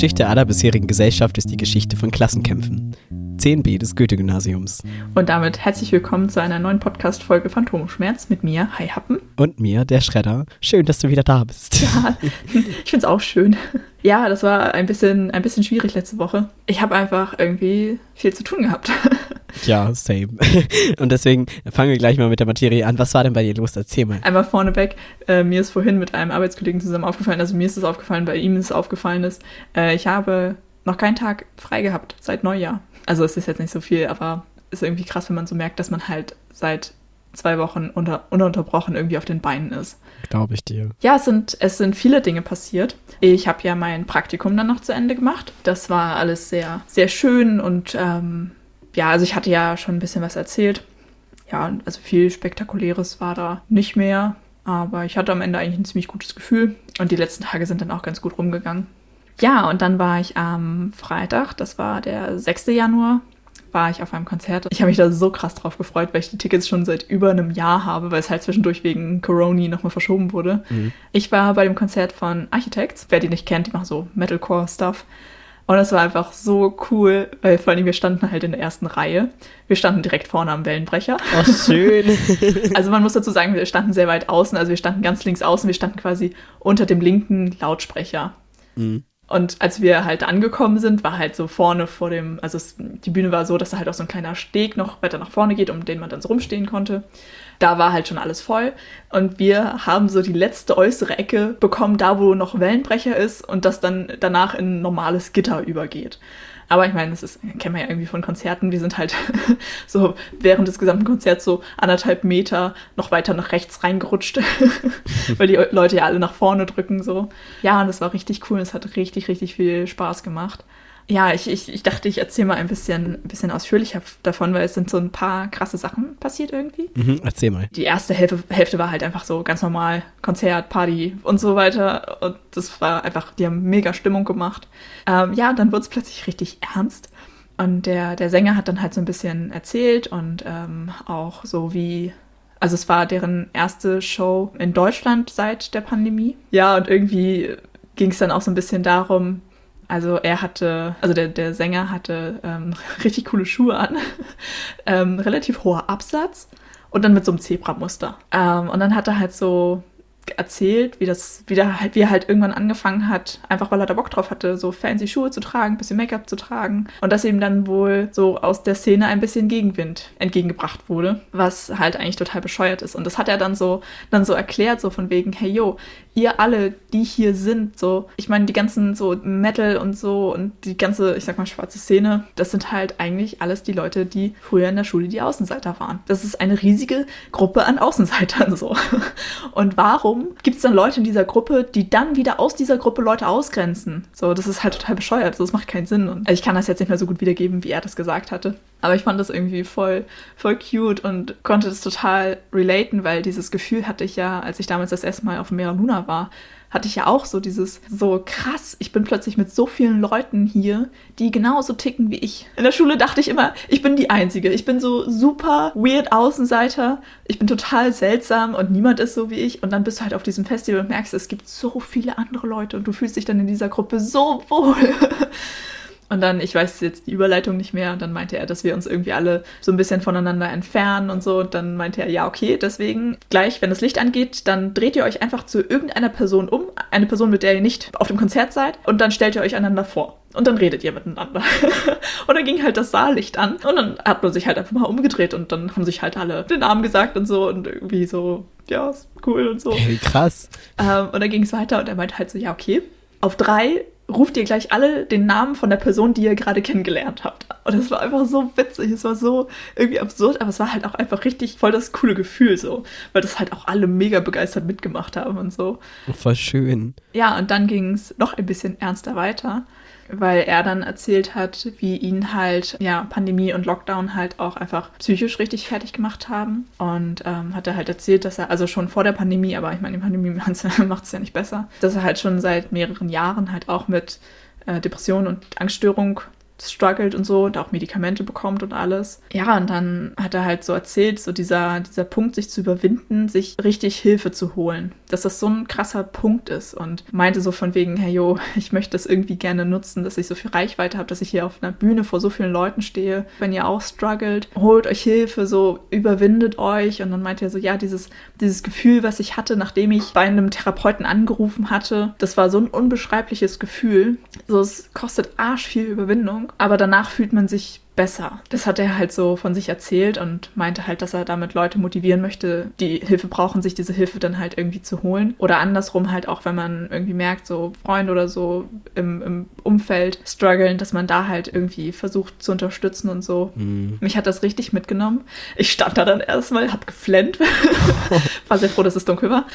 Geschichte aller bisherigen Gesellschaft ist die Geschichte von Klassenkämpfen. 10b des Goethe-Gymnasiums. Und damit herzlich willkommen zu einer neuen Podcast-Folge Phantomschmerz mit mir, Hi Happen. Und mir, der Schredder. Schön, dass du wieder da bist. Ja, ich find's auch schön. Ja, das war ein bisschen, ein bisschen schwierig letzte Woche. Ich habe einfach irgendwie viel zu tun gehabt. Ja, same. Und deswegen fangen wir gleich mal mit der Materie an. Was war denn bei dir los? Erzähl mal. Einmal vorneweg, äh, mir ist vorhin mit einem Arbeitskollegen zusammen aufgefallen, also mir ist es aufgefallen, bei ihm ist es aufgefallen ist, äh, ich habe noch keinen Tag frei gehabt seit Neujahr. Also es ist jetzt nicht so viel, aber ist irgendwie krass, wenn man so merkt, dass man halt seit zwei Wochen unter, ununterbrochen irgendwie auf den Beinen ist. Glaube ich dir. Ja, es sind, es sind viele Dinge passiert. Ich habe ja mein Praktikum dann noch zu Ende gemacht. Das war alles sehr, sehr schön und ähm, ja, also ich hatte ja schon ein bisschen was erzählt. Ja, also viel Spektakuläres war da nicht mehr. Aber ich hatte am Ende eigentlich ein ziemlich gutes Gefühl. Und die letzten Tage sind dann auch ganz gut rumgegangen. Ja, und dann war ich am Freitag, das war der 6. Januar, war ich auf einem Konzert. Ich habe mich da so krass drauf gefreut, weil ich die Tickets schon seit über einem Jahr habe, weil es halt zwischendurch wegen Corona nochmal verschoben wurde. Mhm. Ich war bei dem Konzert von Architects. Wer die nicht kennt, die machen so Metalcore-Stuff. Und es war einfach so cool, weil vor allem wir standen halt in der ersten Reihe. Wir standen direkt vorne am Wellenbrecher. Ach, schön. also man muss dazu sagen, wir standen sehr weit außen. Also wir standen ganz links außen. Wir standen quasi unter dem linken Lautsprecher. Mhm. Und als wir halt angekommen sind, war halt so vorne vor dem, also es, die Bühne war so, dass da halt auch so ein kleiner Steg noch weiter nach vorne geht, um den man dann so rumstehen konnte. Da war halt schon alles voll. Und wir haben so die letzte äußere Ecke bekommen, da wo noch Wellenbrecher ist und das dann danach in normales Gitter übergeht. Aber ich meine, das ist, kennen wir ja irgendwie von Konzerten, wir sind halt so während des gesamten Konzerts so anderthalb Meter noch weiter nach rechts reingerutscht, weil die Leute ja alle nach vorne drücken so. Ja, und das war richtig cool, es hat richtig, richtig viel Spaß gemacht ja, ich, ich, ich dachte, ich erzähle mal ein bisschen, ein bisschen ausführlicher davon, weil es sind so ein paar krasse Sachen passiert irgendwie. Mhm, erzähl mal. Die erste Hälfte, Hälfte war halt einfach so ganz normal, Konzert, Party und so weiter. Und das war einfach, die haben mega Stimmung gemacht. Ähm, ja, dann wurde es plötzlich richtig ernst. Und der, der Sänger hat dann halt so ein bisschen erzählt und ähm, auch so wie also es war deren erste Show in Deutschland seit der Pandemie. Ja, und irgendwie ging es dann auch so ein bisschen darum, also er hatte, also der, der Sänger hatte ähm, richtig coole Schuhe an, ähm, relativ hoher Absatz und dann mit so einem Zebramuster. Ähm, und dann hat er halt so erzählt, wie das, wie, der wie er halt irgendwann angefangen hat, einfach weil er da Bock drauf hatte, so fancy Schuhe zu tragen, bisschen Make-up zu tragen und dass ihm dann wohl so aus der Szene ein bisschen Gegenwind entgegengebracht wurde, was halt eigentlich total bescheuert ist. Und das hat er dann so, dann so erklärt, so von wegen, hey yo, ihr alle, die hier sind, so, ich meine, die ganzen so Metal und so und die ganze, ich sag mal, schwarze Szene, das sind halt eigentlich alles die Leute, die früher in der Schule die Außenseiter waren. Das ist eine riesige Gruppe an Außenseitern so. Und warum warum gibt es dann Leute in dieser Gruppe, die dann wieder aus dieser Gruppe Leute ausgrenzen? So, das ist halt total bescheuert. So, das macht keinen Sinn. Und, also ich kann das jetzt nicht mehr so gut wiedergeben, wie er das gesagt hatte. Aber ich fand das irgendwie voll, voll cute und konnte das total relaten, weil dieses Gefühl hatte ich ja, als ich damals das erste Mal auf Mera Luna war, hatte ich ja auch so dieses, so krass, ich bin plötzlich mit so vielen Leuten hier, die genauso ticken wie ich. In der Schule dachte ich immer, ich bin die Einzige. Ich bin so super weird Außenseiter. Ich bin total seltsam und niemand ist so wie ich. Und dann bist du halt auf diesem Festival und merkst, es gibt so viele andere Leute und du fühlst dich dann in dieser Gruppe so wohl. Und dann, ich weiß jetzt die Überleitung nicht mehr, und dann meinte er, dass wir uns irgendwie alle so ein bisschen voneinander entfernen und so. Und dann meinte er, ja, okay, deswegen gleich, wenn das Licht angeht, dann dreht ihr euch einfach zu irgendeiner Person um, eine Person, mit der ihr nicht auf dem Konzert seid, und dann stellt ihr euch einander vor. Und dann redet ihr miteinander. und dann ging halt das Saallicht an und dann hat man sich halt einfach mal umgedreht und dann haben sich halt alle den Namen gesagt und so und irgendwie so, ja, ist cool und so. Hey, krass. Ähm, und dann ging es weiter und er meinte halt so, ja, okay, auf drei ruft ihr gleich alle den Namen von der Person, die ihr gerade kennengelernt habt. Und das war einfach so witzig, es war so irgendwie absurd, aber es war halt auch einfach richtig voll das coole Gefühl so, weil das halt auch alle mega begeistert mitgemacht haben und so. Voll schön. Ja, und dann ging es noch ein bisschen ernster weiter weil er dann erzählt hat, wie ihn halt, ja, Pandemie und Lockdown halt auch einfach psychisch richtig fertig gemacht haben. Und ähm, hat er halt erzählt, dass er, also schon vor der Pandemie, aber ich meine, die Pandemie macht es ja nicht besser, dass er halt schon seit mehreren Jahren halt auch mit äh, Depressionen und Angststörung struggelt und so und auch Medikamente bekommt und alles. Ja, und dann hat er halt so erzählt, so dieser, dieser Punkt, sich zu überwinden, sich richtig Hilfe zu holen, dass das so ein krasser Punkt ist und meinte so von wegen, hey yo, ich möchte das irgendwie gerne nutzen, dass ich so viel Reichweite habe, dass ich hier auf einer Bühne vor so vielen Leuten stehe. Wenn ihr auch struggelt, holt euch Hilfe, so überwindet euch. Und dann meinte er so, ja, dieses, dieses Gefühl, was ich hatte, nachdem ich bei einem Therapeuten angerufen hatte, das war so ein unbeschreibliches Gefühl. So, es kostet arsch viel Überwindung, aber danach fühlt man sich besser. Das hat er halt so von sich erzählt und meinte halt, dass er damit Leute motivieren möchte, die Hilfe brauchen, sich diese Hilfe dann halt irgendwie zu holen. Oder andersrum halt auch, wenn man irgendwie merkt, so Freunde oder so im, im Umfeld strugglen, dass man da halt irgendwie versucht zu unterstützen und so. Mhm. Mich hat das richtig mitgenommen. Ich stand da dann erstmal, hab geflennt. war sehr froh, dass es dunkel war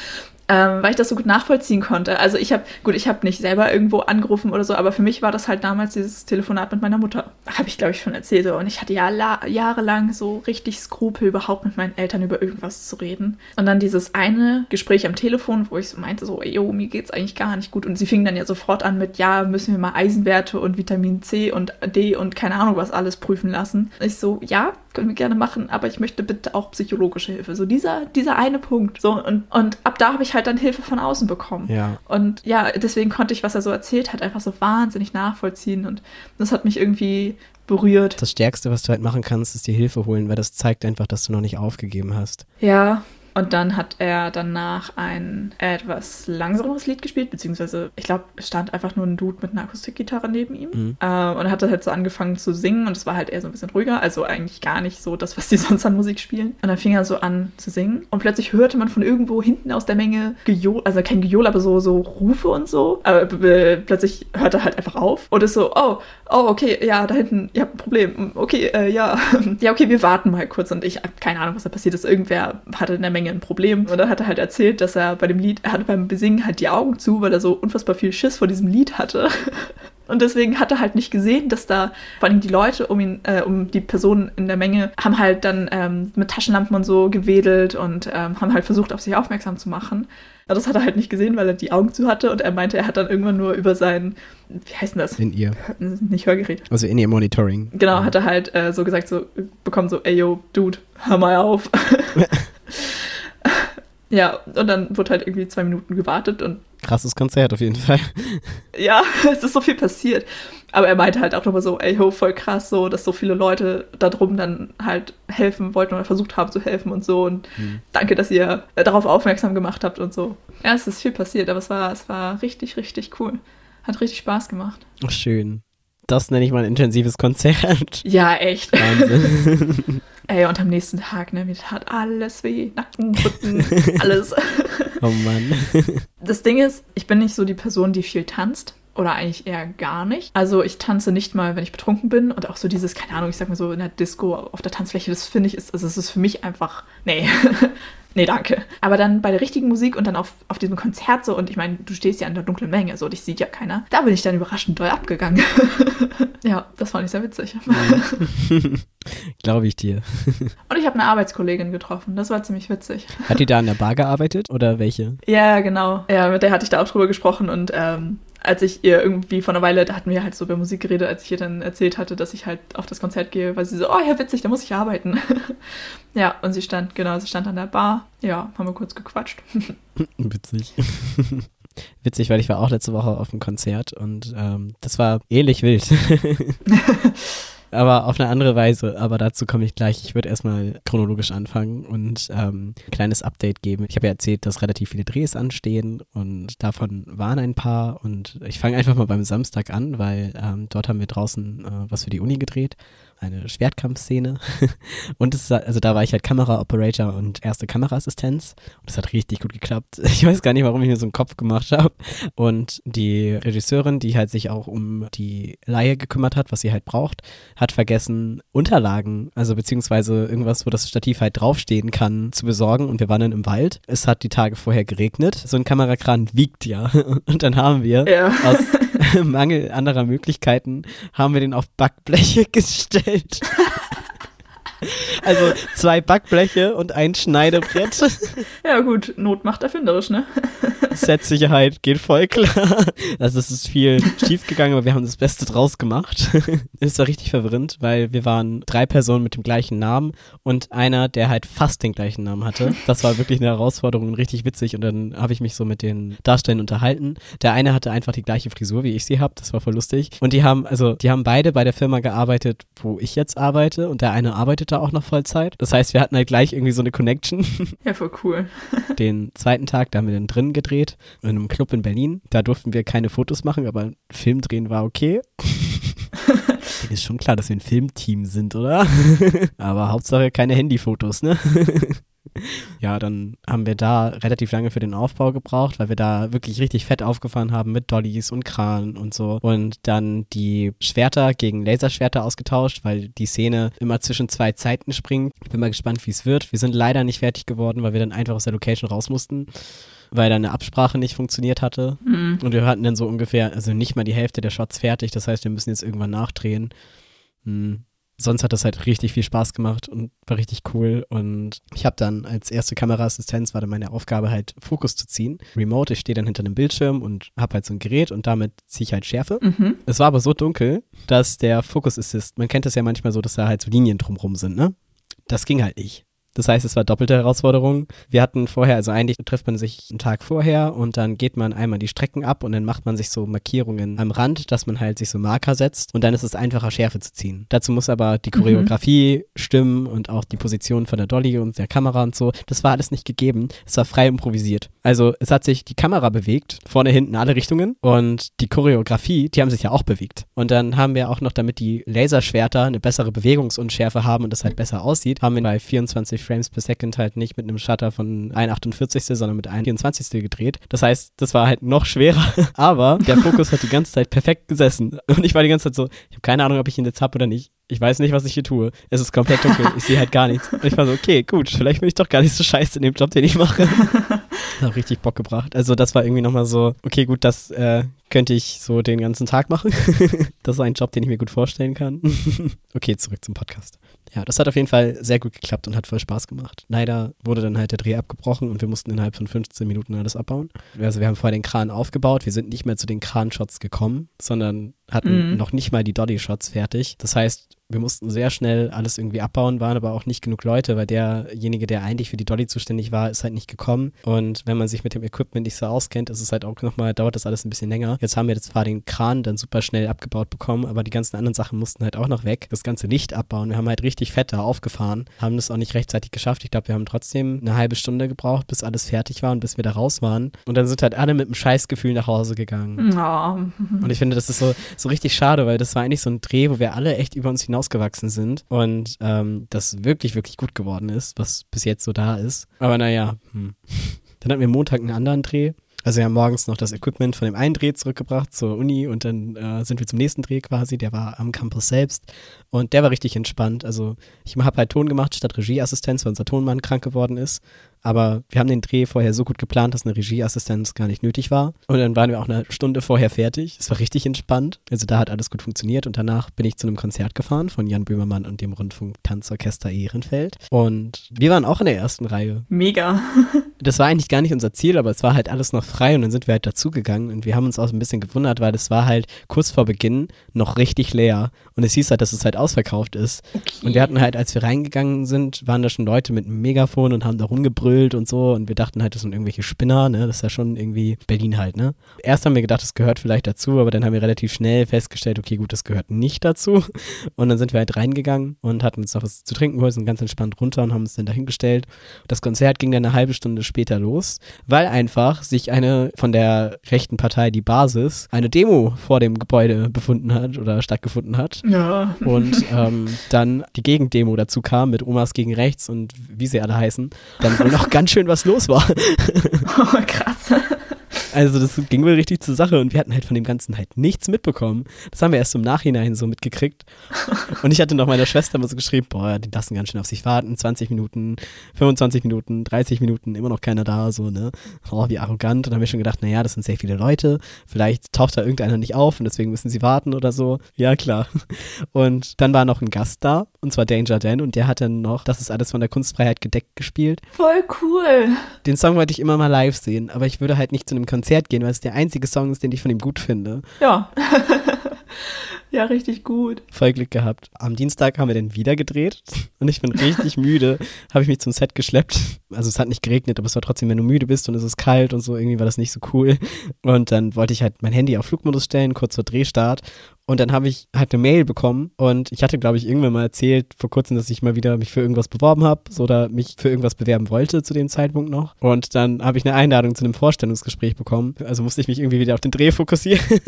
ähm, weil ich das so gut nachvollziehen konnte. Also ich habe, gut, ich habe nicht selber irgendwo angerufen oder so, aber für mich war das halt damals dieses Telefonat mit meiner Mutter. Habe ich, glaube ich, schon erzählt. Und ich hatte ja jahrelang so richtig Skrupel, überhaupt mit meinen Eltern über irgendwas zu reden. Und dann dieses eine Gespräch am Telefon, wo ich so meinte, so, ey, mir geht's eigentlich gar nicht gut. Und sie fingen dann ja sofort an mit, ja, müssen wir mal Eisenwerte und Vitamin C und D und keine Ahnung was alles prüfen lassen. Ich so, ja, können wir gerne machen, aber ich möchte bitte auch psychologische Hilfe. So dieser, dieser eine Punkt. So, und, und ab da habe ich halt dann Hilfe von außen bekommen. Ja. Und ja, deswegen konnte ich, was er so erzählt hat, einfach so wahnsinnig nachvollziehen. Und das hat mich irgendwie berührt. Das Stärkste, was du halt machen kannst, ist dir Hilfe holen, weil das zeigt einfach, dass du noch nicht aufgegeben hast. Ja, und dann hat er danach ein etwas langsameres Lied gespielt, beziehungsweise ich glaube, es stand einfach nur ein Dude mit einer Akustikgitarre neben ihm. Mhm. Äh, und hat halt so angefangen zu singen und es war halt eher so ein bisschen ruhiger, also eigentlich gar nicht so das, was die sonst an Musik spielen. Und dann fing er so an zu singen und plötzlich hörte man von irgendwo hinten aus der Menge Gejohl, also kein Gejohl, aber so, so Rufe und so. Aber plötzlich hört er halt einfach auf und ist so, oh, oh, okay, ja, da hinten, ihr habt ein Problem. Okay, äh, ja. ja, okay, wir warten mal kurz und ich habe keine Ahnung, was da passiert ist. Irgendwer hatte in der Menge ein Problem. Und dann hat er halt erzählt, dass er bei dem Lied, er hatte beim Besingen halt die Augen zu, weil er so unfassbar viel Schiss vor diesem Lied hatte. Und deswegen hat er halt nicht gesehen, dass da vor allem die Leute um ihn, äh, um die Personen in der Menge, haben halt dann ähm, mit Taschenlampen und so gewedelt und ähm, haben halt versucht, auf sich aufmerksam zu machen. Aber das hat er halt nicht gesehen, weil er die Augen zu hatte und er meinte, er hat dann irgendwann nur über sein, wie heißt denn das? In ihr. Nicht Hörgerät. Also in ihr Monitoring. Genau, hat er halt äh, so gesagt, so bekommen so, ey yo, Dude, hör mal auf. Ja, und dann wurde halt irgendwie zwei Minuten gewartet und. Krasses Konzert auf jeden Fall. Ja, es ist so viel passiert. Aber er meinte halt auch nochmal so, ey ho, voll krass, so, dass so viele Leute da drum dann halt helfen wollten oder versucht haben zu helfen und so. Und hm. danke, dass ihr darauf aufmerksam gemacht habt und so. Ja, es ist viel passiert, aber es war, es war richtig, richtig cool. Hat richtig Spaß gemacht. Ach, schön. Das nenne ich mal ein intensives Konzert. Ja, echt. Wahnsinn. Ey, und am nächsten Tag, ne, mir tat alles weh. Nacken, Rücken, alles. oh Mann. Das Ding ist, ich bin nicht so die Person, die viel tanzt. Oder eigentlich eher gar nicht. Also ich tanze nicht mal, wenn ich betrunken bin. Und auch so dieses, keine Ahnung, ich sag mal so in der Disco auf der Tanzfläche, das finde ich, ist, also es ist für mich einfach, nee. Nee, danke. Aber dann bei der richtigen Musik und dann auf, auf diesem Konzert so, und ich meine, du stehst ja in der dunklen Menge, so, dich sieht ja keiner. Da bin ich dann überraschend doll abgegangen. ja, das fand ich sehr witzig. Glaube ich dir. und ich habe eine Arbeitskollegin getroffen, das war ziemlich witzig. Hat die da in der Bar gearbeitet oder welche? Ja, genau. Ja, mit der hatte ich da auch drüber gesprochen und ähm, als ich ihr irgendwie vor einer Weile, da hatten wir halt so über Musik geredet, als ich ihr dann erzählt hatte, dass ich halt auf das Konzert gehe, weil sie so, oh ja, witzig, da muss ich arbeiten. ja, und sie stand, genau, sie stand an der Bar. Ja, haben wir kurz gequatscht. witzig. Witzig, weil ich war auch letzte Woche auf einem Konzert und ähm, das war ähnlich wild aber auf eine andere Weise. Aber dazu komme ich gleich. Ich würde erstmal chronologisch anfangen und ähm, ein kleines Update geben. Ich habe ja erzählt, dass relativ viele Drehs anstehen und davon waren ein paar. Und ich fange einfach mal beim Samstag an, weil ähm, dort haben wir draußen äh, was für die Uni gedreht eine Schwertkampfszene. und es, also da war ich halt Kameraoperator und erste Kameraassistenz. Und es hat richtig gut geklappt. Ich weiß gar nicht, warum ich mir so einen Kopf gemacht habe. Und die Regisseurin, die halt sich auch um die Laie gekümmert hat, was sie halt braucht, hat vergessen, Unterlagen, also beziehungsweise irgendwas, wo das Stativ halt draufstehen kann, zu besorgen. Und wir waren dann im Wald. Es hat die Tage vorher geregnet. So ein Kamerakran wiegt ja. Und dann haben wir ja. aus Mangel anderer Möglichkeiten haben wir den auf Backbleche gestellt. it. Also zwei Backbleche und ein Schneidebrett. Ja gut, Not macht erfinderisch, ne? Set-Sicherheit geht voll klar. Also es ist viel schief gegangen, aber wir haben das Beste draus gemacht. es war richtig verwirrend, weil wir waren drei Personen mit dem gleichen Namen und einer, der halt fast den gleichen Namen hatte. Das war wirklich eine Herausforderung und richtig witzig und dann habe ich mich so mit den Darstellern unterhalten. Der eine hatte einfach die gleiche Frisur, wie ich sie habe. Das war voll lustig. Und die haben, also die haben beide bei der Firma gearbeitet, wo ich jetzt arbeite und der eine arbeitete auch noch Vollzeit. Das heißt, wir hatten halt gleich irgendwie so eine Connection. Ja, voll cool. Den zweiten Tag, da haben wir dann drin gedreht, in einem Club in Berlin. Da durften wir keine Fotos machen, aber Film drehen war okay. ist schon klar, dass wir ein Filmteam sind, oder? aber Hauptsache keine Handyfotos, ne? Ja, dann haben wir da relativ lange für den Aufbau gebraucht, weil wir da wirklich richtig fett aufgefahren haben mit Dollys und Kran und so. Und dann die Schwerter gegen Laserschwerter ausgetauscht, weil die Szene immer zwischen zwei Zeiten springt. Ich bin mal gespannt, wie es wird. Wir sind leider nicht fertig geworden, weil wir dann einfach aus der Location raus mussten weil da eine Absprache nicht funktioniert hatte. Mhm. Und wir hatten dann so ungefähr, also nicht mal die Hälfte der Shots fertig. Das heißt, wir müssen jetzt irgendwann nachdrehen. Mhm sonst hat das halt richtig viel Spaß gemacht und war richtig cool. Und ich habe dann als erste Kameraassistenz war dann meine Aufgabe halt Fokus zu ziehen. Remote, ich stehe dann hinter einem Bildschirm und habe halt so ein Gerät und damit ziehe ich halt Schärfe. Mhm. Es war aber so dunkel, dass der Focus Assist, man kennt das ja manchmal so, dass da halt so Linien drumrum sind, ne? Das ging halt nicht. Das heißt, es war doppelte Herausforderung. Wir hatten vorher, also eigentlich trifft man sich einen Tag vorher und dann geht man einmal die Strecken ab und dann macht man sich so Markierungen am Rand, dass man halt sich so Marker setzt und dann ist es einfacher, Schärfe zu ziehen. Dazu muss aber die mhm. Choreografie mhm. stimmen und auch die Position von der Dolly und der Kamera und so. Das war alles nicht gegeben. Es war frei improvisiert. Also es hat sich die Kamera bewegt, vorne, hinten, alle Richtungen und die Choreografie, die haben sich ja auch bewegt. Und dann haben wir auch noch, damit die Laserschwerter eine bessere Bewegungsunschärfe haben und das halt besser aussieht, haben wir bei 24 Frames per Second halt nicht mit einem Shutter von 1,48, sondern mit 1,24 gedreht. Das heißt, das war halt noch schwerer, aber der Fokus hat die ganze Zeit perfekt gesessen. Und ich war die ganze Zeit so, ich habe keine Ahnung, ob ich ihn jetzt habe oder nicht. Ich weiß nicht, was ich hier tue. Es ist komplett dunkel. Ich sehe halt gar nichts. Und ich war so, okay, gut, vielleicht bin ich doch gar nicht so scheiße in dem Job, den ich mache. Das hat richtig Bock gebracht. Also das war irgendwie nochmal so, okay, gut, das äh, könnte ich so den ganzen Tag machen. das ist ein Job, den ich mir gut vorstellen kann. okay, zurück zum Podcast. Ja, das hat auf jeden Fall sehr gut geklappt und hat voll Spaß gemacht. Leider wurde dann halt der Dreh abgebrochen und wir mussten innerhalb von 15 Minuten alles abbauen. Also wir haben vorher den Kran aufgebaut, wir sind nicht mehr zu den Kranshots gekommen, sondern hatten mhm. noch nicht mal die Dolly-Shots fertig. Das heißt, wir mussten sehr schnell alles irgendwie abbauen, waren aber auch nicht genug Leute, weil derjenige, der eigentlich für die Dolly zuständig war, ist halt nicht gekommen. Und wenn man sich mit dem Equipment nicht so auskennt, ist es halt auch nochmal, dauert das alles ein bisschen länger. Jetzt haben wir zwar den Kran dann super schnell abgebaut bekommen, aber die ganzen anderen Sachen mussten halt auch noch weg. Das ganze Licht abbauen. Wir haben halt richtig fett da aufgefahren, haben das auch nicht rechtzeitig geschafft. Ich glaube, wir haben trotzdem eine halbe Stunde gebraucht, bis alles fertig war und bis wir da raus waren. Und dann sind halt alle mit einem Scheißgefühl nach Hause gegangen. Oh. Und ich finde, das ist so, so richtig schade, weil das war eigentlich so ein Dreh, wo wir alle echt über uns hinausgewachsen sind und ähm, das wirklich, wirklich gut geworden ist, was bis jetzt so da ist. Aber naja, hm. dann hatten wir Montag einen anderen Dreh. Also wir haben morgens noch das Equipment von dem einen Dreh zurückgebracht zur Uni und dann äh, sind wir zum nächsten Dreh quasi, der war am Campus selbst und der war richtig entspannt. Also ich habe halt Ton gemacht statt Regieassistenz, weil unser Tonmann krank geworden ist aber wir haben den Dreh vorher so gut geplant, dass eine Regieassistenz gar nicht nötig war. Und dann waren wir auch eine Stunde vorher fertig. Es war richtig entspannt. Also da hat alles gut funktioniert. Und danach bin ich zu einem Konzert gefahren von Jan Böhmermann und dem Rundfunk-Tanzorchester Ehrenfeld. Und wir waren auch in der ersten Reihe. Mega. das war eigentlich gar nicht unser Ziel, aber es war halt alles noch frei und dann sind wir halt dazugegangen und wir haben uns auch ein bisschen gewundert, weil es war halt kurz vor Beginn noch richtig leer und es hieß halt, dass es halt ausverkauft ist. Okay. Und wir hatten halt, als wir reingegangen sind, waren da schon Leute mit einem Megafon und haben da rumgebrüllt gebrüllt und so und wir dachten halt, das sind irgendwelche Spinner, ne? Das ist ja schon irgendwie Berlin halt, ne? Erst haben wir gedacht, das gehört vielleicht dazu, aber dann haben wir relativ schnell festgestellt, okay, gut, das gehört nicht dazu. Und dann sind wir halt reingegangen und hatten uns noch was zu trinken geholt, sind ganz entspannt runter und haben uns dann dahingestellt. Das Konzert ging dann eine halbe Stunde später los, weil einfach sich eine von der rechten Partei, die Basis, eine Demo vor dem Gebäude befunden hat oder stattgefunden hat. Ja. Und ähm, dann die Gegendemo dazu kam mit Omas gegen rechts und wie sie alle heißen. Dann wohl noch ganz schön was los war. Oh, krass. Also das ging wohl richtig zur Sache und wir hatten halt von dem Ganzen halt nichts mitbekommen. Das haben wir erst im Nachhinein so mitgekriegt. Und ich hatte noch meiner Schwester mal so geschrieben, boah, die lassen ganz schön auf sich warten, 20 Minuten, 25 Minuten, 30 Minuten, immer noch keiner da, so, ne? Oh, wie arrogant. Und dann haben wir schon gedacht, naja, das sind sehr viele Leute, vielleicht taucht da irgendeiner nicht auf und deswegen müssen sie warten oder so. Ja, klar. Und dann war noch ein Gast da, und zwar Danger Dan, und der hat dann noch, das ist alles von der Kunstfreiheit gedeckt gespielt. Voll cool. Den Song wollte ich immer mal live sehen, aber ich würde halt nicht zu einem Konzert gehen, weil es der einzige Song ist, den ich von ihm gut finde. Ja. ja, richtig gut. Voll Glück gehabt. Am Dienstag haben wir den wieder gedreht und ich bin richtig müde. Habe ich mich zum Set geschleppt. Also es hat nicht geregnet, aber es war trotzdem, wenn du müde bist und es ist kalt und so, irgendwie war das nicht so cool. Und dann wollte ich halt mein Handy auf Flugmodus stellen, kurz vor Drehstart und dann habe ich halt eine Mail bekommen und ich hatte, glaube ich, irgendwann mal erzählt vor kurzem, dass ich mal wieder mich für irgendwas beworben habe oder mich für irgendwas bewerben wollte zu dem Zeitpunkt noch. Und dann habe ich eine Einladung zu einem Vorstellungsgespräch bekommen. Also musste ich mich irgendwie wieder auf den Dreh fokussieren.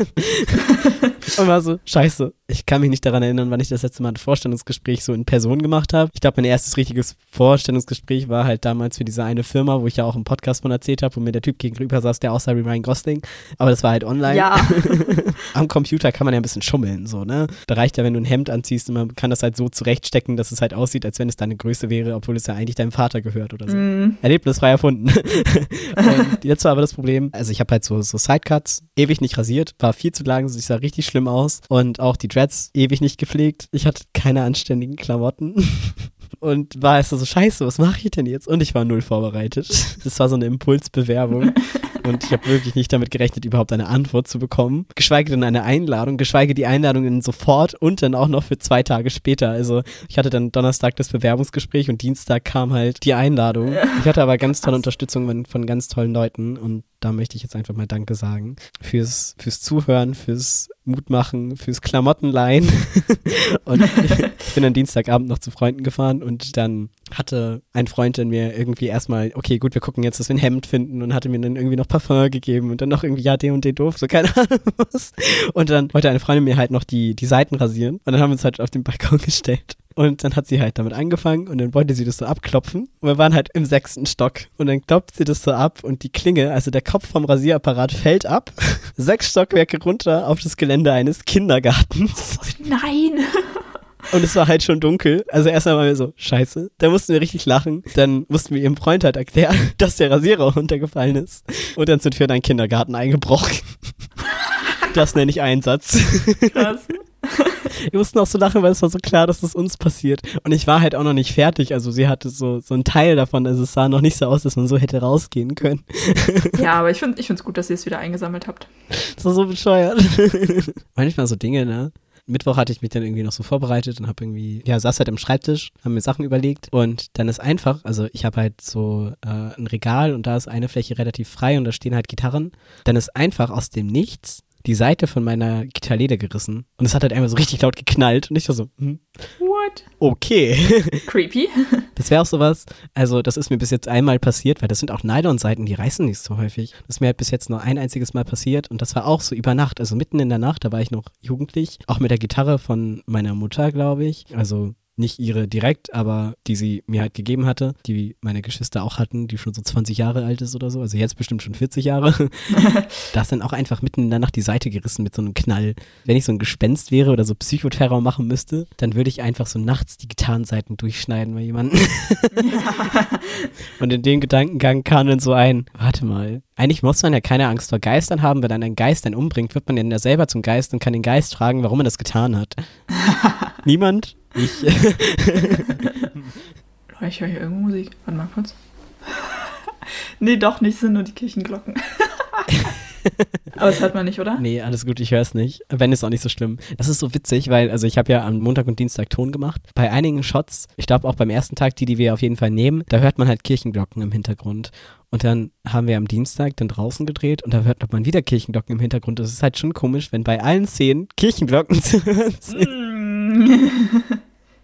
und war so, scheiße, ich kann mich nicht daran erinnern, wann ich das letzte Mal ein Vorstellungsgespräch so in Person gemacht habe. Ich glaube, mein erstes richtiges Vorstellungsgespräch war halt damals für diese eine Firma, wo ich ja auch im Podcast von erzählt habe, wo mir der Typ gegenüber saß, der aussah wie Ryan Gosling. Aber das war halt online. Ja. Am Computer kann man ja ein bisschen schummeln, so, ne? Da reicht ja, wenn du ein Hemd anziehst und man kann das halt so zurechtstecken, dass es halt aussieht, als wenn es deine Größe wäre, obwohl es ja eigentlich deinem Vater gehört oder so. Mm. Erlebnisfrei erfunden. und jetzt war aber das Problem, also ich habe halt so, so Sidecuts, ewig nicht rasiert, war viel zu lang, ich sah richtig schlimm aus und auch die Dreads ewig nicht gepflegt. Ich hatte keine anständigen Klamotten. und war erst so, scheiße, was mache ich denn jetzt? Und ich war null vorbereitet. Das war so eine Impulsbewerbung. Und ich habe wirklich nicht damit gerechnet, überhaupt eine Antwort zu bekommen. Geschweige denn eine Einladung, geschweige die Einladung in sofort und dann auch noch für zwei Tage später. Also ich hatte dann Donnerstag das Bewerbungsgespräch und Dienstag kam halt die Einladung. Ich hatte aber ganz tolle Unterstützung von ganz tollen Leuten und da möchte ich jetzt einfach mal Danke sagen. Fürs, fürs Zuhören, fürs Mutmachen, fürs Klamottenleihen. und ich bin dann Dienstagabend noch zu Freunden gefahren und dann hatte ein Freund in mir irgendwie erstmal, okay, gut, wir gucken jetzt, dass wir ein Hemd finden und hatte mir dann irgendwie noch Parfum gegeben und dann noch irgendwie, ja, den und den doof, so keine Ahnung was. Und dann wollte eine Freundin mir halt noch die, die Seiten rasieren und dann haben wir uns halt auf den Balkon gestellt. Und dann hat sie halt damit angefangen und dann wollte sie das so abklopfen. Und wir waren halt im sechsten Stock. Und dann klopft sie das so ab und die Klinge, also der Kopf vom Rasierapparat fällt ab. Sechs Stockwerke runter auf das Gelände eines Kindergartens. Nein. Und es war halt schon dunkel. Also erst einmal so, scheiße. Da mussten wir richtig lachen. Dann mussten wir ihrem Freund halt erklären, dass der Rasierer runtergefallen ist. Und dann sind wir in einen Kindergarten eingebrochen. Das nenne ich Einsatz. Krass. Wir mussten auch so lachen, weil es war so klar, dass das uns passiert. Und ich war halt auch noch nicht fertig. Also sie hatte so, so einen Teil davon. Also es sah noch nicht so aus, dass man so hätte rausgehen können. Ja, aber ich finde es gut, dass ihr es wieder eingesammelt habt. Das war so bescheuert. Manchmal so Dinge, ne? Mittwoch hatte ich mich dann irgendwie noch so vorbereitet und habe irgendwie, ja, saß halt am Schreibtisch, haben mir Sachen überlegt und dann ist einfach, also ich habe halt so äh, ein Regal und da ist eine Fläche relativ frei und da stehen halt Gitarren. Dann ist einfach aus dem Nichts die Seite von meiner Gitarrele gerissen und es hat halt einmal so richtig laut geknallt und ich war so, hm, What? okay. Creepy. Das wäre auch sowas, also das ist mir bis jetzt einmal passiert, weil das sind auch Nylon-Seiten, die reißen nicht so häufig. Das ist mir halt bis jetzt nur ein einziges Mal passiert und das war auch so über Nacht, also mitten in der Nacht, da war ich noch jugendlich, auch mit der Gitarre von meiner Mutter, glaube ich. Also nicht ihre direkt, aber die sie mir halt gegeben hatte, die meine Geschwister auch hatten, die schon so 20 Jahre alt ist oder so, also jetzt bestimmt schon 40 Jahre. da ist dann auch einfach mitten in der Nacht die Seite gerissen mit so einem Knall. Wenn ich so ein Gespenst wäre oder so Psychoterror machen müsste, dann würde ich einfach so nachts die Gitarrenseiten durchschneiden bei jemandem. Und in dem Gedankengang kam dann so ein, warte mal, eigentlich muss man ja keine Angst vor Geistern haben, wenn dann ein Geist einen umbringt, wird man ja selber zum Geist und kann den Geist fragen, warum er das getan hat. Niemand? Ich. ich höre hier irgendwo Musik. Warte mal kurz. nee, doch nicht, sind nur die Kirchenglocken. Aber das hört man nicht, oder? Nee, alles gut, ich höre es nicht. Wenn, ist auch nicht so schlimm. Das ist so witzig, weil, also ich habe ja am Montag und Dienstag Ton gemacht. Bei einigen Shots, ich glaube auch beim ersten Tag, die, die wir auf jeden Fall nehmen, da hört man halt Kirchenglocken im Hintergrund. Und dann haben wir am Dienstag dann draußen gedreht und da hört man wieder Kirchenglocken im Hintergrund. Das ist halt schon komisch, wenn bei allen Szenen Kirchenglocken zu hören sind.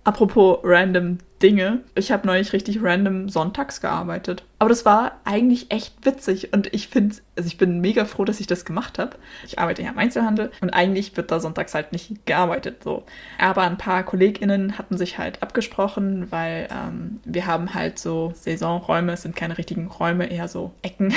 Apropos random Dinge. Ich habe neulich richtig random sonntags gearbeitet. Aber das war eigentlich echt witzig und ich finde, also ich bin mega froh, dass ich das gemacht habe. Ich arbeite ja im Einzelhandel und eigentlich wird da sonntags halt nicht gearbeitet so. Aber ein paar KollegInnen hatten sich halt abgesprochen, weil ähm, wir haben halt so Saisonräume, es sind keine richtigen Räume, eher so Ecken.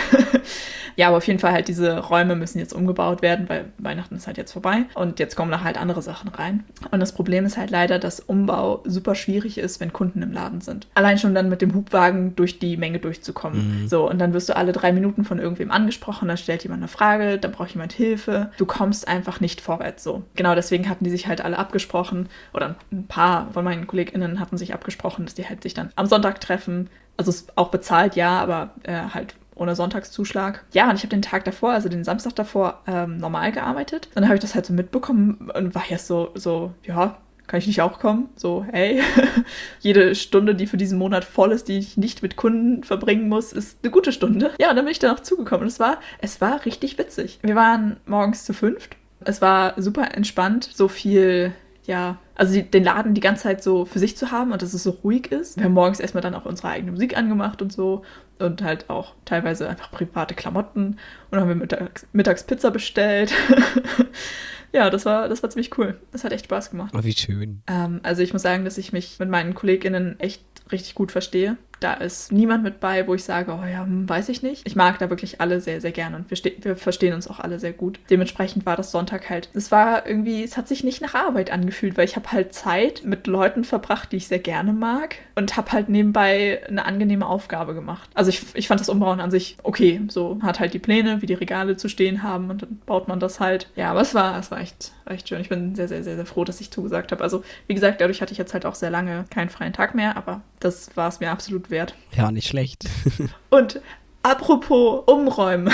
ja, aber auf jeden Fall halt diese Räume müssen jetzt umgebaut werden, weil Weihnachten ist halt jetzt vorbei und jetzt kommen da halt andere Sachen rein. Und das Problem ist halt leider, dass Umbau super schwierig ist, wenn Kunden im Laden sind. Allein schon dann mit dem Hubwagen durch die Menge durchzukommen. Mhm. So, und dann wirst du alle drei Minuten von irgendwem angesprochen, dann stellt jemand eine Frage, dann braucht jemand Hilfe. Du kommst einfach nicht vorwärts so. Genau deswegen hatten die sich halt alle abgesprochen oder ein paar von meinen KollegInnen hatten sich abgesprochen, dass die halt sich dann am Sonntag treffen. Also auch bezahlt, ja, aber äh, halt ohne Sonntagszuschlag. Ja, und ich habe den Tag davor, also den Samstag davor, ähm, normal gearbeitet. Dann habe ich das halt so mitbekommen und war jetzt so, so, ja, kann ich nicht auch kommen? So, hey, jede Stunde, die für diesen Monat voll ist, die ich nicht mit Kunden verbringen muss, ist eine gute Stunde. Ja, und dann bin ich da noch zugekommen. Und es war, es war richtig witzig. Wir waren morgens zu fünft. Es war super entspannt, so viel, ja, also die, den Laden die ganze Zeit so für sich zu haben und dass es so ruhig ist. Wir haben morgens erstmal dann auch unsere eigene Musik angemacht und so und halt auch teilweise einfach private Klamotten und dann haben wir mittags, mittags Pizza bestellt. ja, das war, das war ziemlich cool. Das hat echt Spaß gemacht. Oh, wie schön. Ähm, also ich muss sagen, dass ich mich mit meinen KollegInnen echt richtig gut verstehe. Da ist niemand mit bei, wo ich sage, oh ja, hm, weiß ich nicht. Ich mag da wirklich alle sehr, sehr gerne und wir, wir verstehen uns auch alle sehr gut. Dementsprechend war das Sonntag halt. Es war irgendwie, es hat sich nicht nach Arbeit angefühlt, weil ich habe halt Zeit mit Leuten verbracht, die ich sehr gerne mag und habe halt nebenbei eine angenehme Aufgabe gemacht. Also ich, ich fand das Umbauen an sich okay. So hat halt die Pläne, wie die Regale zu stehen haben und dann baut man das halt. Ja, aber es war, es war echt, echt schön. Ich bin sehr, sehr, sehr, sehr froh, dass ich zugesagt habe. Also wie gesagt, dadurch hatte ich jetzt halt auch sehr lange keinen freien Tag mehr, aber das war es mir absolut wert. Ja, nicht schlecht. Und apropos Umräumen.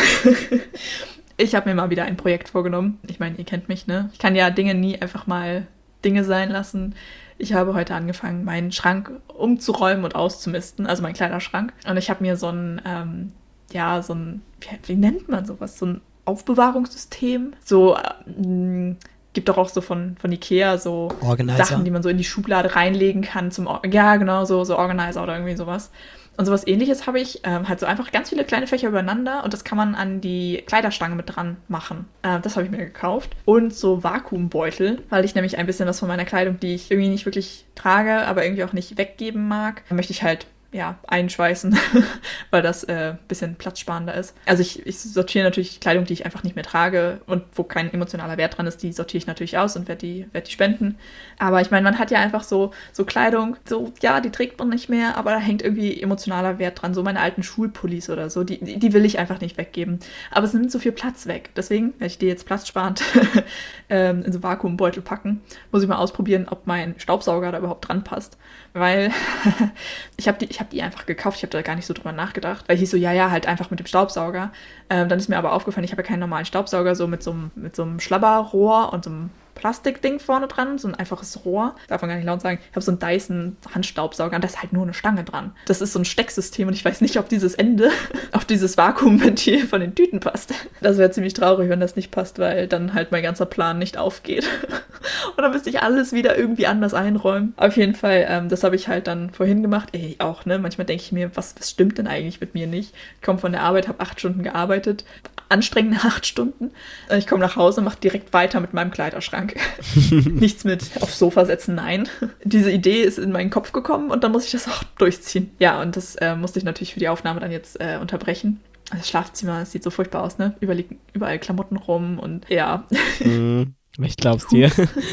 ich habe mir mal wieder ein Projekt vorgenommen. Ich meine, ihr kennt mich, ne? Ich kann ja Dinge nie einfach mal Dinge sein lassen. Ich habe heute angefangen, meinen Schrank umzuräumen und auszumisten, also mein Kleiderschrank. Und ich habe mir so ein, ähm, ja, so ein, wie, wie, nennt man sowas? So ein Aufbewahrungssystem. So, äh, gibt doch auch so von, von Ikea so Organizer. Sachen, die man so in die Schublade reinlegen kann zum, ja, genau, so, so Organizer oder irgendwie sowas. Und sowas ähnliches habe ich, ähm, halt so einfach ganz viele kleine Fächer übereinander und das kann man an die Kleiderstange mit dran machen. Äh, das habe ich mir gekauft. Und so Vakuumbeutel, weil ich nämlich ein bisschen was von meiner Kleidung, die ich irgendwie nicht wirklich trage, aber irgendwie auch nicht weggeben mag, möchte ich halt ja, einschweißen, weil das äh, bisschen platzsparender ist. Also ich, ich sortiere natürlich Kleidung, die ich einfach nicht mehr trage und wo kein emotionaler Wert dran ist, die sortiere ich natürlich aus und werde die, werd die spenden. Aber ich meine, man hat ja einfach so, so Kleidung, so, ja, die trägt man nicht mehr, aber da hängt irgendwie emotionaler Wert dran. So meine alten Schulpullis oder so, die, die will ich einfach nicht weggeben. Aber es nimmt so viel Platz weg. Deswegen werde ich die jetzt platzsparend ähm, in so Vakuumbeutel packen. Muss ich mal ausprobieren, ob mein Staubsauger da überhaupt dran passt. Weil ich habe die, habe die einfach gekauft, ich habe da gar nicht so drüber nachgedacht, weil ich hieß so, ja, ja, halt einfach mit dem Staubsauger. Ähm, dann ist mir aber aufgefallen, ich habe ja keinen normalen Staubsauger, so mit so einem, mit so einem Schlabberrohr und so einem Plastikding vorne dran, so ein einfaches Rohr. Darf man gar nicht laut sagen. Ich habe so einen Dyson Handstaubsauger und da ist halt nur eine Stange dran. Das ist so ein Stecksystem und ich weiß nicht, ob dieses Ende auf dieses Vakuumventil von den Tüten passt. Das wäre ziemlich traurig, wenn das nicht passt, weil dann halt mein ganzer Plan nicht aufgeht. und dann müsste ich alles wieder irgendwie anders einräumen. Auf jeden Fall, ähm, das habe ich halt dann vorhin gemacht. Ey, auch, ne? Manchmal denke ich mir, was, was stimmt denn eigentlich mit mir nicht? Ich komme von der Arbeit, habe acht Stunden gearbeitet. Anstrengende acht Stunden. Ich komme nach Hause, mache direkt weiter mit meinem Kleiderschrank. Schrank. Nichts mit aufs Sofa setzen, nein. Diese Idee ist in meinen Kopf gekommen und dann muss ich das auch durchziehen. Ja, und das äh, musste ich natürlich für die Aufnahme dann jetzt äh, unterbrechen. Das Schlafzimmer das sieht so furchtbar aus, ne? Überall, überall Klamotten rum und ja. Mm, ich glaub's dir.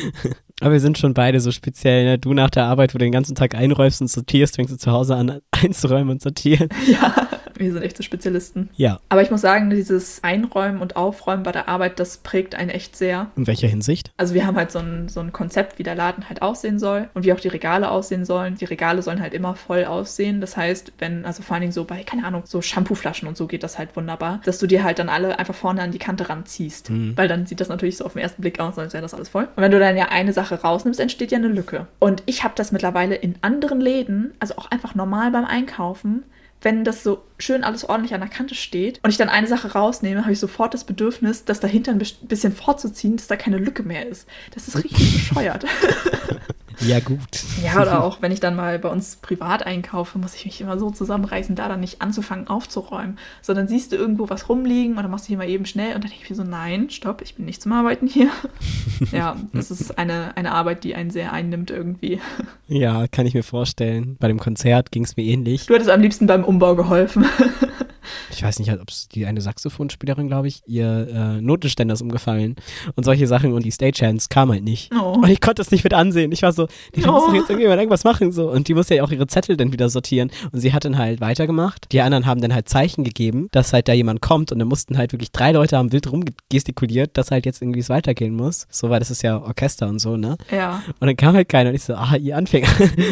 Aber wir sind schon beide so speziell, ne? Du nach der Arbeit, wo du den ganzen Tag einräumst und sortierst, fängst du zu Hause an einzuräumen und sortieren. Ja. Wir sind echt so Spezialisten. Ja. Aber ich muss sagen, dieses Einräumen und Aufräumen bei der Arbeit, das prägt einen echt sehr. In welcher Hinsicht? Also wir haben halt so ein, so ein Konzept, wie der Laden halt aussehen soll und wie auch die Regale aussehen sollen. Die Regale sollen halt immer voll aussehen. Das heißt, wenn, also vor allen Dingen so bei, keine Ahnung, so Shampooflaschen und so geht das halt wunderbar, dass du dir halt dann alle einfach vorne an die Kante ranziehst. Mhm. Weil dann sieht das natürlich so auf den ersten Blick aus, als wäre das alles voll. Und wenn du dann ja eine Sache rausnimmst, entsteht ja eine Lücke. Und ich habe das mittlerweile in anderen Läden, also auch einfach normal beim Einkaufen, wenn das so schön alles ordentlich an der Kante steht und ich dann eine Sache rausnehme, habe ich sofort das Bedürfnis, das dahinter ein bisschen vorzuziehen, dass da keine Lücke mehr ist. Das ist richtig bescheuert. Ja, gut. Ja, oder auch, wenn ich dann mal bei uns privat einkaufe, muss ich mich immer so zusammenreißen, da dann nicht anzufangen aufzuräumen. So, dann siehst du irgendwo was rumliegen oder machst du hier mal eben schnell und dann denke ich mir so, nein, stopp, ich bin nicht zum Arbeiten hier. ja, das ist eine, eine Arbeit, die einen sehr einnimmt irgendwie. Ja, kann ich mir vorstellen. Bei dem Konzert ging es mir ähnlich. Du hättest am liebsten beim Umbau geholfen. Ich weiß nicht, ob es die eine Saxophonspielerin, glaube ich, ihr äh, Notenständer ist umgefallen und solche Sachen und die Stagehands kam halt nicht. Oh. Und ich konnte es nicht mit ansehen. Ich war so, die oh. muss doch jetzt irgendjemand irgendwas machen so und die muss ja auch ihre Zettel dann wieder sortieren und sie hat dann halt weitergemacht. Die anderen haben dann halt Zeichen gegeben, dass halt da jemand kommt und dann mussten halt wirklich drei Leute haben wild rumgestikuliert, dass halt jetzt irgendwie es weitergehen muss. So, weil das ist ja Orchester und so, ne? Ja. Und dann kam halt keiner und ich so, ah, ihr Anfänger.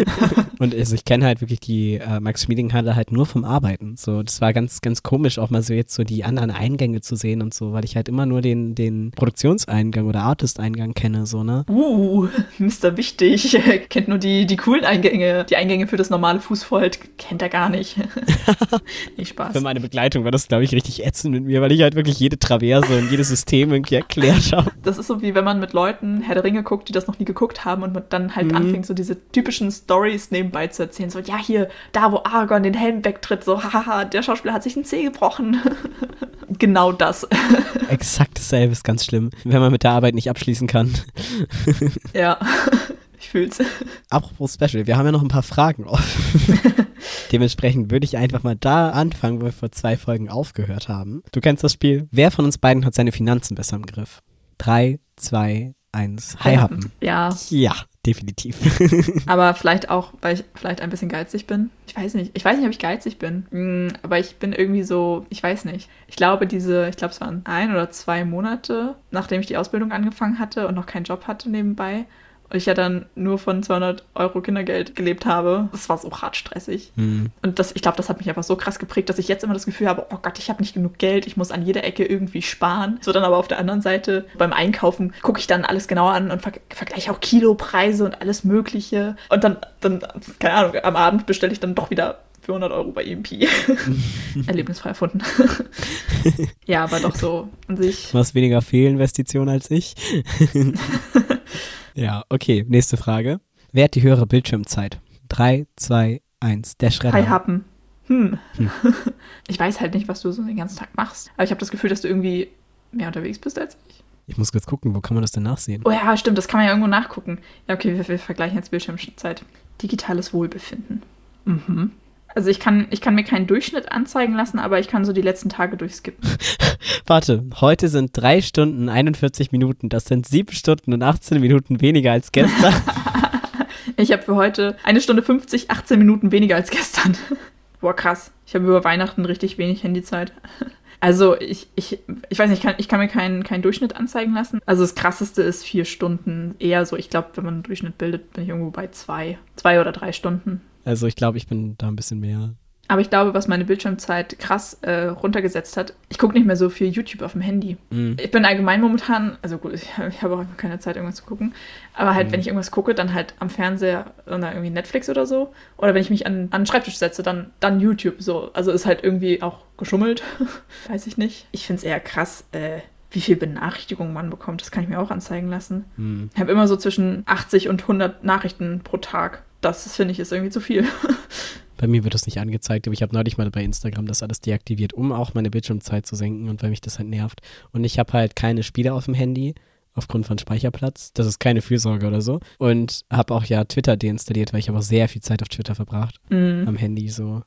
und also ich kenne halt wirklich die äh, Max-Meeting-Halle halt nur vom Arbeiten. So, das war ganz, ganz komisch, auch mal so jetzt so die anderen Eingänge zu sehen und so, weil ich halt immer nur den, den Produktionseingang oder Artist-Eingang kenne, so, ne? Uh, Mr. Wichtig, kennt nur die, die coolen Eingänge. Die Eingänge für das normale Fußvolk kennt er gar nicht. nicht Spaß. Für meine Begleitung war das, glaube ich, richtig ätzend mit mir, weil ich halt wirklich jede Traverse und jedes System irgendwie erklärt habe. Das ist so wie wenn man mit Leuten Herr der Ringe guckt, die das noch nie geguckt haben und man dann halt mhm. anfängt, so diese typischen Stories nebenbei zu erzählen. So, ja, hier, da wo Aragorn den Helm wegtritt, so, haha, der Schauspieler hat sich einen Zeh gebrochen. genau das. Exakt dasselbe ist ganz schlimm, wenn man mit der Arbeit nicht abschließen kann. ja. Ich fühl's. Apropos Special, wir haben ja noch ein paar Fragen offen. Dementsprechend würde ich einfach mal da anfangen, wo wir vor zwei Folgen aufgehört haben. Du kennst das Spiel. Wer von uns beiden hat seine Finanzen besser im Griff? Drei, zwei, eins. Hi, Happen. Ja. Ja, definitiv. aber vielleicht auch, weil ich vielleicht ein bisschen geizig bin. Ich weiß nicht. Ich weiß nicht, ob ich geizig bin. Mm, aber ich bin irgendwie so, ich weiß nicht. Ich glaube, diese, ich glaube, es waren ein oder zwei Monate, nachdem ich die Ausbildung angefangen hatte und noch keinen Job hatte nebenbei, und ich ja dann nur von 200 Euro Kindergeld gelebt habe. Das war so hart stressig. Mhm. Und das, ich glaube, das hat mich einfach so krass geprägt, dass ich jetzt immer das Gefühl habe, oh Gott, ich habe nicht genug Geld, ich muss an jeder Ecke irgendwie sparen. So dann aber auf der anderen Seite beim Einkaufen gucke ich dann alles genauer an und ver vergleiche auch Kilopreise und alles Mögliche. Und dann, dann, keine Ahnung, am Abend bestelle ich dann doch wieder 400 Euro bei EMP. Erlebnisfrei erfunden. ja, aber doch so an sich. Du hast weniger Fehlinvestition als ich. Ja, okay. Nächste Frage. Wer hat die höhere Bildschirmzeit? 3, 2, 1. Der Schredder. Hi, Happen. Hm. hm. Ich weiß halt nicht, was du so den ganzen Tag machst. Aber ich habe das Gefühl, dass du irgendwie mehr unterwegs bist als ich. Ich muss kurz gucken, wo kann man das denn nachsehen? Oh ja, stimmt, das kann man ja irgendwo nachgucken. Ja, okay, wir, wir vergleichen jetzt Bildschirmzeit. Digitales Wohlbefinden. Mhm. Also ich kann, ich kann mir keinen Durchschnitt anzeigen lassen, aber ich kann so die letzten Tage durchskippen. Warte, heute sind drei Stunden 41 Minuten. Das sind sieben Stunden und 18 Minuten weniger als gestern. ich habe für heute eine Stunde 50, 18 Minuten weniger als gestern. Boah, krass. Ich habe über Weihnachten richtig wenig Handyzeit. Also ich, ich, ich weiß nicht, ich kann, ich kann mir keinen, keinen Durchschnitt anzeigen lassen. Also das krasseste ist vier Stunden. Eher so, ich glaube, wenn man einen Durchschnitt bildet, bin ich irgendwo bei zwei. Zwei oder drei Stunden. Also ich glaube, ich bin da ein bisschen mehr. Aber ich glaube, was meine Bildschirmzeit krass äh, runtergesetzt hat, ich gucke nicht mehr so viel YouTube auf dem Handy. Mm. Ich bin allgemein momentan, also gut, ich, ich habe auch keine Zeit, irgendwas zu gucken. Aber halt, mm. wenn ich irgendwas gucke, dann halt am Fernseher oder irgendwie Netflix oder so. Oder wenn ich mich an, an den Schreibtisch setze, dann, dann YouTube so. Also ist halt irgendwie auch geschummelt. Weiß ich nicht. Ich finde es eher krass, äh, wie viel Benachrichtigungen man bekommt. Das kann ich mir auch anzeigen lassen. Mm. Ich habe immer so zwischen 80 und 100 Nachrichten pro Tag das finde ich ist irgendwie zu viel. Bei mir wird das nicht angezeigt, aber ich habe neulich mal bei Instagram das alles deaktiviert, um auch meine Bildschirmzeit zu senken und weil mich das halt nervt. Und ich habe halt keine Spiele auf dem Handy aufgrund von Speicherplatz. Das ist keine Fürsorge oder so. Und habe auch ja Twitter deinstalliert, weil ich habe auch sehr viel Zeit auf Twitter verbracht. Mm. Am Handy so.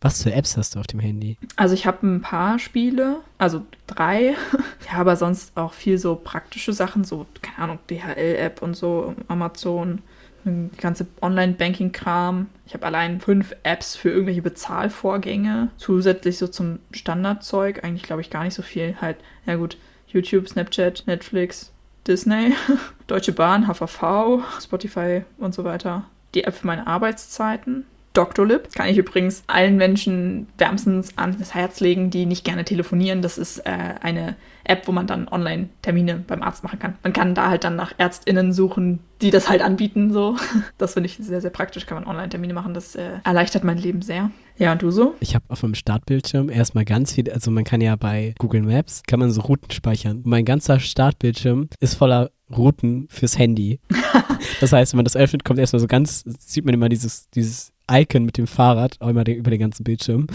Was für Apps hast du auf dem Handy? Also ich habe ein paar Spiele, also drei. ja, aber sonst auch viel so praktische Sachen, so, keine Ahnung, DHL-App und so, Amazon die ganze Online-Banking-Kram. Ich habe allein fünf Apps für irgendwelche Bezahlvorgänge. Zusätzlich so zum Standardzeug. Eigentlich glaube ich gar nicht so viel. Halt, ja gut, YouTube, Snapchat, Netflix, Disney, Deutsche Bahn, HVV, Spotify und so weiter. Die App für meine Arbeitszeiten. Doctolib kann ich übrigens allen Menschen wärmstens ans Herz legen, die nicht gerne telefonieren. Das ist äh, eine App, wo man dann online Termine beim Arzt machen kann. Man kann da halt dann nach ÄrztInnen suchen, die das halt anbieten. So. Das finde ich sehr, sehr praktisch. Kann man online Termine machen. Das äh, erleichtert mein Leben sehr. Ja, und du so? Ich habe auf dem Startbildschirm erstmal ganz viel, also man kann ja bei Google Maps, kann man so Routen speichern. Und mein ganzer Startbildschirm ist voller Routen fürs Handy. Das heißt, wenn man das öffnet, kommt erstmal so ganz, sieht man immer dieses, dieses Icon mit dem Fahrrad einmal den, über den ganzen Bildschirm.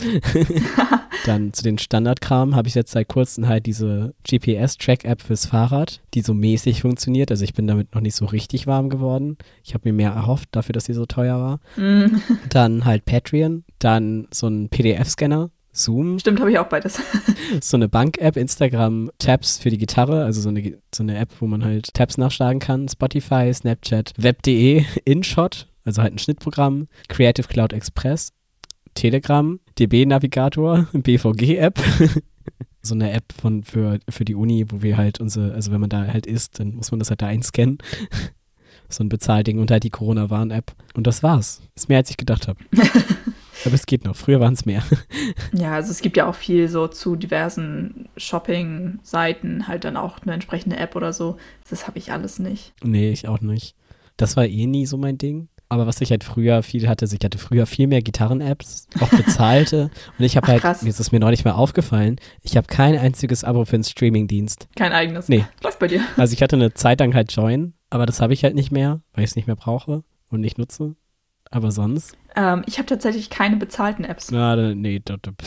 Dann zu den Standardkram habe ich jetzt seit kurzem halt diese GPS-Track-App fürs Fahrrad, die so mäßig funktioniert. Also ich bin damit noch nicht so richtig warm geworden. Ich habe mir mehr erhofft dafür, dass sie so teuer war. Mm. Dann halt Patreon, dann so ein PDF-Scanner, Zoom, Stimmt, habe ich auch beides. so eine Bank-App, Instagram, Tabs für die Gitarre, also so eine, so eine App, wo man halt Tabs nachschlagen kann, Spotify, Snapchat, Web.de, InShot, also halt ein Schnittprogramm, Creative Cloud Express, Telegram, DB-Navigator, BVG-App, so eine App von, für, für die Uni, wo wir halt unsere, also wenn man da halt ist, dann muss man das halt da einscannen. So ein Bezahlding und halt die Corona-Warn-App. Und das war's. Ist mehr, als ich gedacht habe. Aber es geht noch. Früher waren es mehr. Ja, also es gibt ja auch viel so zu diversen Shopping-Seiten halt dann auch eine entsprechende App oder so. Das habe ich alles nicht. Nee, ich auch nicht. Das war eh nie so mein Ding. Aber was ich halt früher viel hatte, also ich hatte früher viel mehr Gitarren-Apps, auch bezahlte. und ich habe halt, krass. mir ist es mir neulich mal aufgefallen, ich habe kein einziges Abo für einen Streaming-Dienst. Kein eigenes. Nee. Läuft bei dir. Also ich hatte eine Zeit lang halt Join, aber das habe ich halt nicht mehr, weil ich es nicht mehr brauche und nicht nutze. Aber sonst? Ähm, ich habe tatsächlich keine bezahlten Apps. Na, nee, da, da.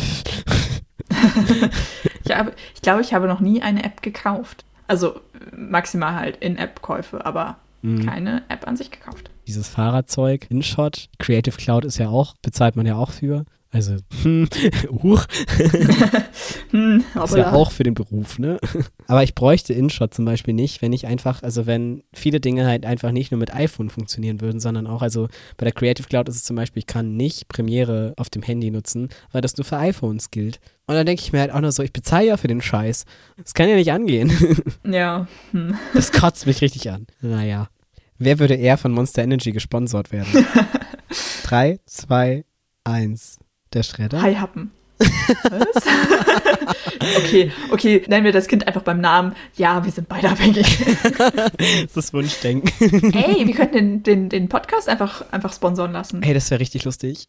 Ich, habe, ich glaube, ich habe noch nie eine App gekauft. Also maximal halt In-App-Käufe, aber Mhm. keine App an sich gekauft. Dieses Fahrradzeug, InShot, Creative Cloud ist ja auch, bezahlt man ja auch für. Also, hm, huch, Hm, ist ja auch für den Beruf, ne? Aber ich bräuchte InShot zum Beispiel nicht, wenn ich einfach, also wenn viele Dinge halt einfach nicht nur mit iPhone funktionieren würden, sondern auch, also bei der Creative Cloud ist es zum Beispiel, ich kann nicht Premiere auf dem Handy nutzen, weil das nur für iPhones gilt. Und dann denke ich mir halt auch nur so, ich bezahle ja für den Scheiß. Das kann ja nicht angehen. Ja. Hm. Das kotzt mich richtig an. Naja. Wer würde eher von Monster Energy gesponsert werden? Drei, zwei, eins. Der Schredder? Hi Happen. Was? okay, okay, nennen wir das Kind einfach beim Namen. Ja, wir sind beide abhängig. Das ist Wunschdenken. Ey, wir könnten den, den, den Podcast einfach, einfach sponsoren lassen. Ey, das wäre richtig lustig.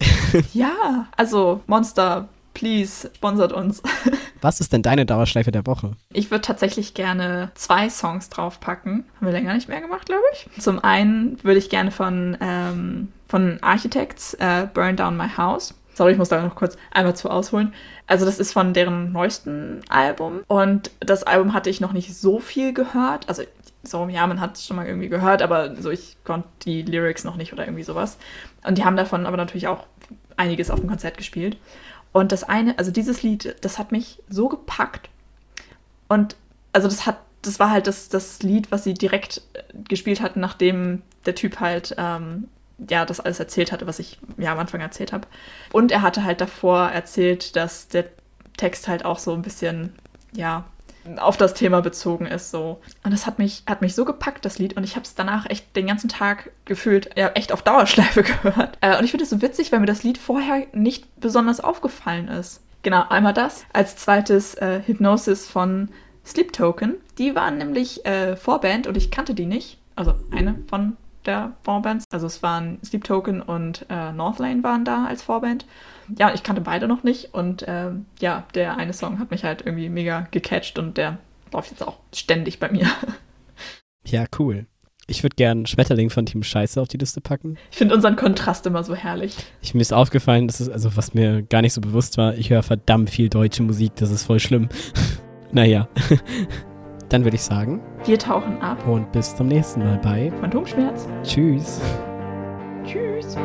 Ja, also Monster, please, sponsert uns. Was ist denn deine Dauerschleife der Woche? Ich würde tatsächlich gerne zwei Songs draufpacken. Haben wir länger nicht mehr gemacht, glaube ich. Zum einen würde ich gerne von, ähm, von Architects äh, Burn Down My House. Sorry, ich muss da noch kurz einmal zu ausholen. Also das ist von deren neuesten Album und das Album hatte ich noch nicht so viel gehört. Also so, ja, man hat es schon mal irgendwie gehört, aber so ich konnte die Lyrics noch nicht oder irgendwie sowas. Und die haben davon aber natürlich auch einiges auf dem Konzert gespielt. Und das eine, also dieses Lied, das hat mich so gepackt. Und also das hat, das war halt das, das Lied, was sie direkt äh, gespielt hatten, nachdem der Typ halt ähm, ja das alles erzählt hatte, was ich ja am Anfang erzählt habe. Und er hatte halt davor erzählt, dass der Text halt auch so ein bisschen ja auf das Thema bezogen ist so. Und das hat mich hat mich so gepackt das Lied und ich habe es danach echt den ganzen Tag gefühlt ja echt auf Dauerschleife gehört. Äh, und ich finde es so witzig, weil mir das Lied vorher nicht besonders aufgefallen ist. Genau, einmal das. Als zweites äh, Hypnosis von Sleep Token. Die waren nämlich äh, Vorband und ich kannte die nicht. Also eine von der Vorbands. Also es waren Sleep Token und äh, Northlane waren da als Vorband. Ja, ich kannte beide noch nicht. Und ähm, ja, der eine Song hat mich halt irgendwie mega gecatcht und der läuft jetzt auch ständig bei mir. Ja, cool. Ich würde gern Schmetterling von Team Scheiße auf die Liste packen. Ich finde unseren Kontrast immer so herrlich. Ich, mir ist aufgefallen, das ist, also was mir gar nicht so bewusst war, ich höre verdammt viel deutsche Musik, das ist voll schlimm. naja. Dann würde ich sagen, Wir tauchen ab. und bis zum nächsten Mal bei Phantomschmerz. Tschüss. Tschüss.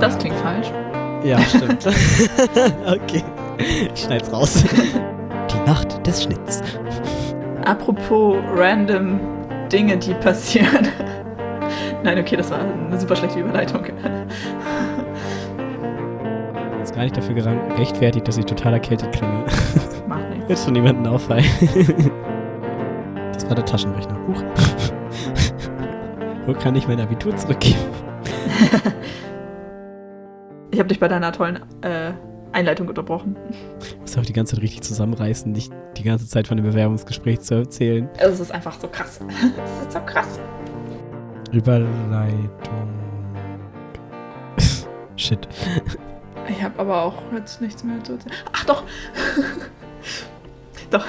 Das klingt falsch. Ja, stimmt. okay. Ich schneid's raus. Die Nacht des Schnitts. Apropos random Dinge, die passieren. Nein, okay, das war eine super schlechte Überleitung. Gar nicht dafür gerang- rechtfertigt, dass ich total erkältet klinge. Macht nichts. Wird schon niemanden auffallen. Das war der Taschenrechner. Huch. Wo kann ich mein Abitur zurückgeben? Ich habe dich bei deiner tollen äh, Einleitung unterbrochen. Ich muss auch die ganze Zeit richtig zusammenreißen, nicht die ganze Zeit von dem Bewerbungsgespräch zu erzählen. Es ist einfach so krass. Es ist so krass. Überleitung. Shit. Ich habe aber auch jetzt nichts mehr zu erzählen. Ach doch! doch.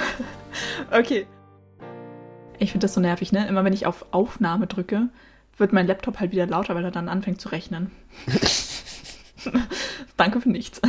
Okay. Ich finde das so nervig, ne? Immer wenn ich auf Aufnahme drücke, wird mein Laptop halt wieder lauter, weil er dann anfängt zu rechnen. Danke für nichts.